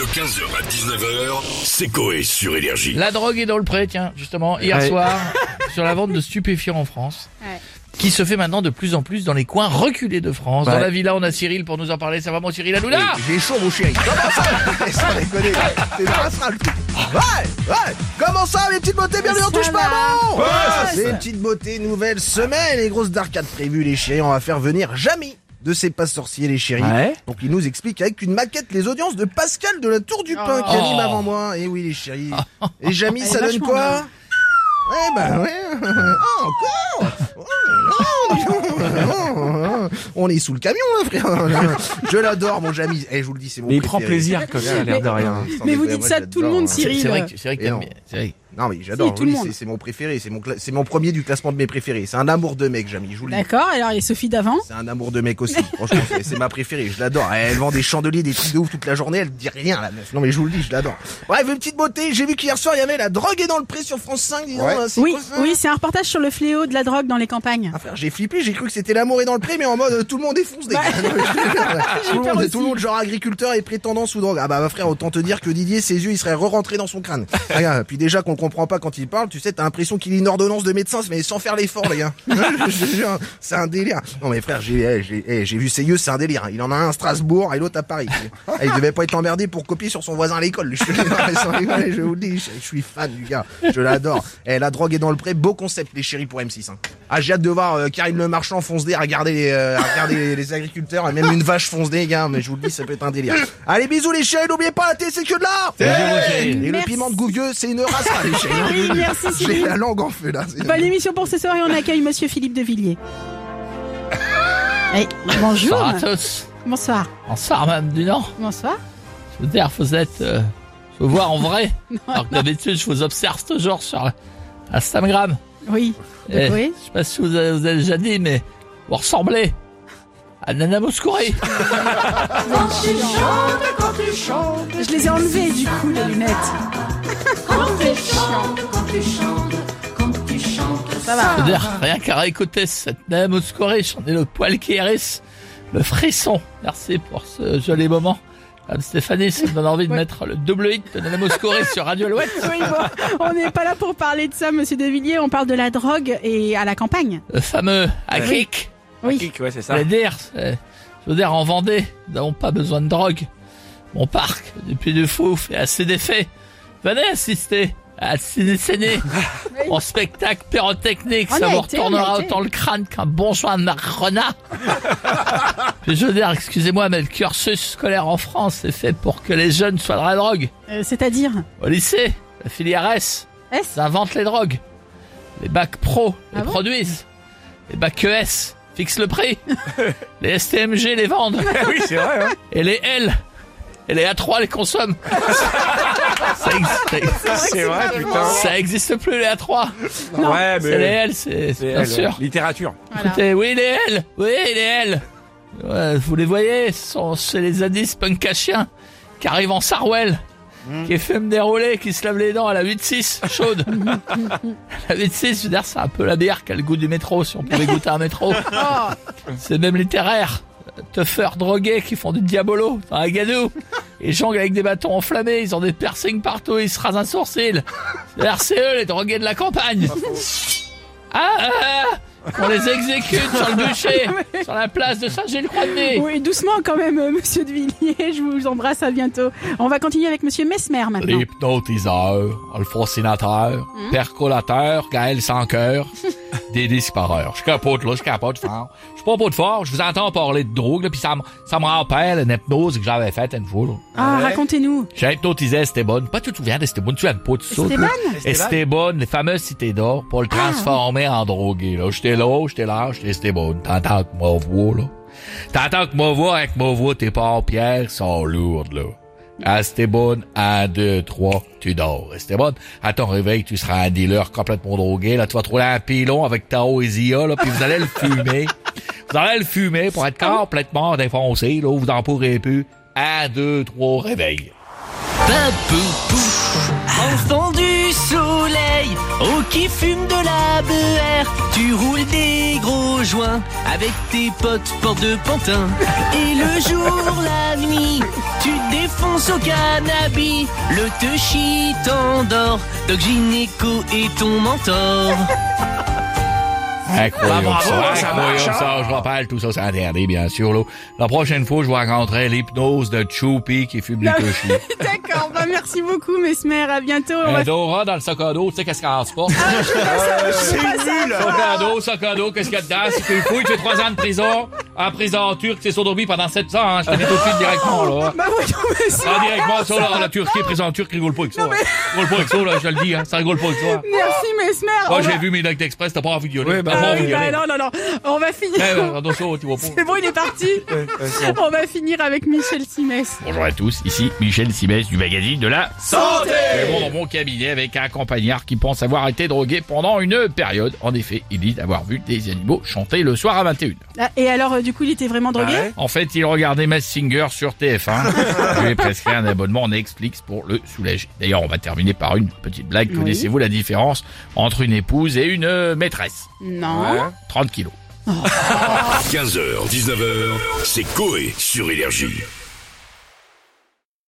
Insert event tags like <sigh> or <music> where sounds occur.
De 15h à 19h, c'est Coé sur Énergie. La drogue est dans le pré, tiens, justement, hier Ouais. soir, <laughs> sur la vente de stupéfiants en France. Ouais. Qui se fait maintenant de plus en plus dans les coins reculés de France. Dans Ouais. la villa, on a Cyril pour nous en parler. Ça va, mon Cyril Hanouna J'ai chaud, mon chéri. Comment ça <laughs> Sans déconner. C'est pas ça, le. Ouais, ouais. Comment ça, mes petites beautés Bienvenue en Ça touche pas bon C'est une petite beauté, nouvelle semaine. Les grosses d'arcade prévues, les chéris. On va faire venir Jamy de ses pas sorciers, les chéris. Ouais. Donc il nous explique avec une maquette les audiences de Pascal de la Tour du Pain qui Oh. anime avant moi. Et oui, les chéris. <laughs> Et Jamy, ça donne quoi bien. Ouais, bah ouais. <laughs> Ah, encore Oh. Oh, <laughs> On est sous le camion, là, frère. Je l'adore, mon Jamy. Eh, je vous le dis, c'est mon Mais il prend plaisir comme ça, l'air de rien. Mais vous dites ça de tout le monde, hein. Cyril. c'est vrai que c'est vrai que non. mais j'adore, Si, oui, c'est- c'est mon préféré, c'est mon, cla- c'est mon premier du classement de mes préférés. C'est un amour de mec, Jamy, je vous le dis. D'accord, alors et Sophie d'avant? C'est un amour de mec aussi, franchement, c'est- c'est ma préférée, je l'adore. Elle vend des chandeliers, des trucs de ouf toute la journée, elle dit rien la meuf. Non mais je vous le dis, je l'adore. Bref, une petite beauté, j'ai vu qu'hier soir il y avait la drogue est dans le pré sur France 5, dis donc, Ouais. hein, c'est Oui, quoi ça? oui, c'est un reportage sur le fléau de la drogue dans les campagnes. Ah frère, j'ai flippé, j'ai cru que c'était l'amour est dans le pré, mais en mode euh, tout le monde des Bah, <laughs> je te jure, tout, le monde, aussi. tout le monde genre agriculteur et prétendant sous drogue. Ah bah frère, autant te dire que Didier, ses yeux, ils seraient re-rentrés dans son crâne. Regarde, puis déjà qu'on le comprend pas quand il parle, tu sais, t'as l'impression qu'il lit une ordonnance de médecin, mais sans faire l'effort, les gars. <laughs> C'est un délire. Non mais frère, j'ai eh, j'ai eh, j'ai vu ses yeux, c'est un délire. Il en a un à Strasbourg et l'autre à Paris. Eh, il devait pas être emmerdé pour copier sur son voisin à l'école. Je, vous le dis, je, je suis fan du gars. Je l'adore. Eh, la drogue est dans le pré, beau concept, les chéris pour M6. Hein. Ah, j'ai hâte de voir euh, Karine Le Marchand fonce des à regarder les, euh, à regarder les, les agriculteurs et même une vache fonce des gars. Mais je vous le dis, ça peut être un délire. Allez, bisous les chéris, n'oubliez pas la thé, c'est que de là. Et le piment de Gouvieux, c'est une race, les le dis. merci, J'ai la langue en feu là. c'est- Bonne émission pour ce soir et on accueille Monsieur Philippe de Villiers. Bonjour. Bonsoir à tous. Bonsoir. Bonsoir, Madame Dunant. Bonsoir. Je veux dire, vous êtes... euh, je vous vois en vrai. <laughs> Alors que d'habitude, je vous observe toujours sur Instagram. Oui. Eh, Oui. Je sais pas si vous avez, vous avez déjà dit, mais vous ressemblez à Nana Mouskouri. <laughs> Je les ai enlevés du coup les lunettes. Ça va. Je veux dire, rien qu'à réécouter cette Nana Mouskouri, j'en ai le poil qui hérisse, le frisson. Merci pour ce joli moment. Madame Stéphanie, ça me donne envie de mettre le double hit de Nana Mouskouri sur Radio Alouette. <laughs> Oui, bon, on n'est pas là pour parler de ça, Monsieur de Villiers. On parle de la drogue et à la campagne. Le fameux Akik. Oui. Kick, ouais, c'est Je ça. veux dire, c'est- je veux dire, en Vendée, nous n'avons pas besoin de drogue. Mon parc, depuis du fou, fait assez d'effets. Venez assister à Ciné <laughs> mon spectacle pyrotechnique. On Ça vous retournera autant le crâne qu'un bon joint de renard. <laughs> Je veux dire, excusez-moi, mais le cursus scolaire en France est fait pour que les jeunes soient dans la drogue. Euh, C'est-à-dire Au lycée, la filière S, inventent les drogues. Les bacs pro les Ah bon produisent. Les bacs ES fixent le prix. <laughs> les STMG les vendent. <laughs> oui, c'est vrai, hein. Et les L et les A3 les consomment. <laughs> ça, existe, C'est vrai, putain. ça existe plus les A3. Ouais, C'est les mais. L, c'est c'est bien elle, sûr. Littérature. Voilà. Écoutez, oui les L, oui les L. Ouais, vous les voyez, ce sont chez les zadistes punk à chiens qui arrivent en Sarwell. Qui fument des roulés, qui se lavent les dents à la 8-6 chaude. <laughs> la 8-6, je veux dire, c'est un peu la bière qui a le goût du métro, si on pouvait goûter un métro. <laughs> C'est même littéraire. Tuffeurs drogués qui font du diabolo dans la gadoue. Ils jonglent avec des bâtons enflammés, ils ont des piercings partout, ils se rasent un sourcil. C'est eux les drogués de la campagne. Ah, ah, ah, on les exécute sur le bûcher, <laughs> sur la place de Saint-Gilles-Croix-de-Nez. Oui, doucement quand même, euh, Monsieur de Villiers. Je vous embrasse, à bientôt. On va continuer avec Monsieur Mesmer maintenant. L'hypnotiseur, le fascinateur, percolateur, Gaël sans cœur, <laughs> des disques par heure. Je capote là, je capote fort. Je suis pas pas de fort, je vous entends parler de drogue, là, puis ça me, ça me rappelle une hypnose que j'avais faite une fois. Là. Ah, racontez-nous. J'ai hypnotisé Esteban. Pas tu te souviens d'Esteban, tu viens pas de ça. Esteban? Esteban, les fameuses cités d'or, pour le transformer en drogué, là. J'étais là, j'étais là, j'étais Esteban. T'entends que ma voix, là? T'entends que ma voix, avec ma voix, tes paupières sont lourdes, là. Esteban, un, deux, trois, tu dors. Esteban, à ton réveil, tu seras un dealer complètement drogué, là. Tu vas trouver un pilon avec ta Oesia, là, puis vous allez le fumer. <laughs> Vous allez le fumer pour être complètement défoncé, là, où vous en pourrez plus. Un, deux, trois, réveil. Enfant du soleil, Oh qui fume de la BR Tu roules des Avec tes potes porte de pantin Et le jour, la nuit Tu défonces au cannabis. Le te t'endort. Doc Gynéco est ton mentor Incroyable Bah, bravo, ça, ça incroyable marche, hein. ça, je rappelle, tout ça c'est interdit bien sûr. Là. La prochaine fois, je vais rencontrer l'hypnose de Choupi qui fume du Non. cochi. <laughs> D'accord, bah merci beaucoup Mesmer, à bientôt. On va... Dora dans le sac à dos, tu sais qu'est-ce qu'elle se passe? C'est nul Sac à dos, sac à dos, qu'est-ce qu'il y a dedans? Si tu le fouilles, tu fais trois ans de prison. En prison turque, c'est sodomie pendant 700 ans. hein. Je te dis tout de suite directement, là. Bah voyons. Ah, directement, ça, là, la Turquie, prison turque, rigole pas avec ça. hein. Rigole pas avec ça, là, je te le dis, hein. Ça rigole pas avec ça. Merci Mesmer. Moi, On j'ai va- vu Midnight Express, t'as pas envie de violer. Ouais, bah, T'as pas Ah envie oui, bah violer. non, non, non. On va finir. Eh, attention, tu vois pas. C'est bon, il est parti. <laughs> On va finir avec Michel Simès. Bonjour à tous, ici Michel Simès du magazine de la Santé Je vais dans mon cabinet avec un compagnard qui pense avoir été drogué pendant une période. En effet, il dit avoir vu des animaux chanter le soir à 21h. Ah, Et alors, euh, du coup, il était vraiment drogué Ah ouais En fait, il regardait Mass Singer sur TF1. Je lui <laughs> ai prescrit un abonnement Netflix pour le soulager. D'ailleurs, on va terminer par une petite blague. Oui. Connaissez-vous la différence entre une épouse et une euh, maîtresse Non. Ouais. 30 kilos. <laughs> 15h, 19h, c'est Coé sur Énergie.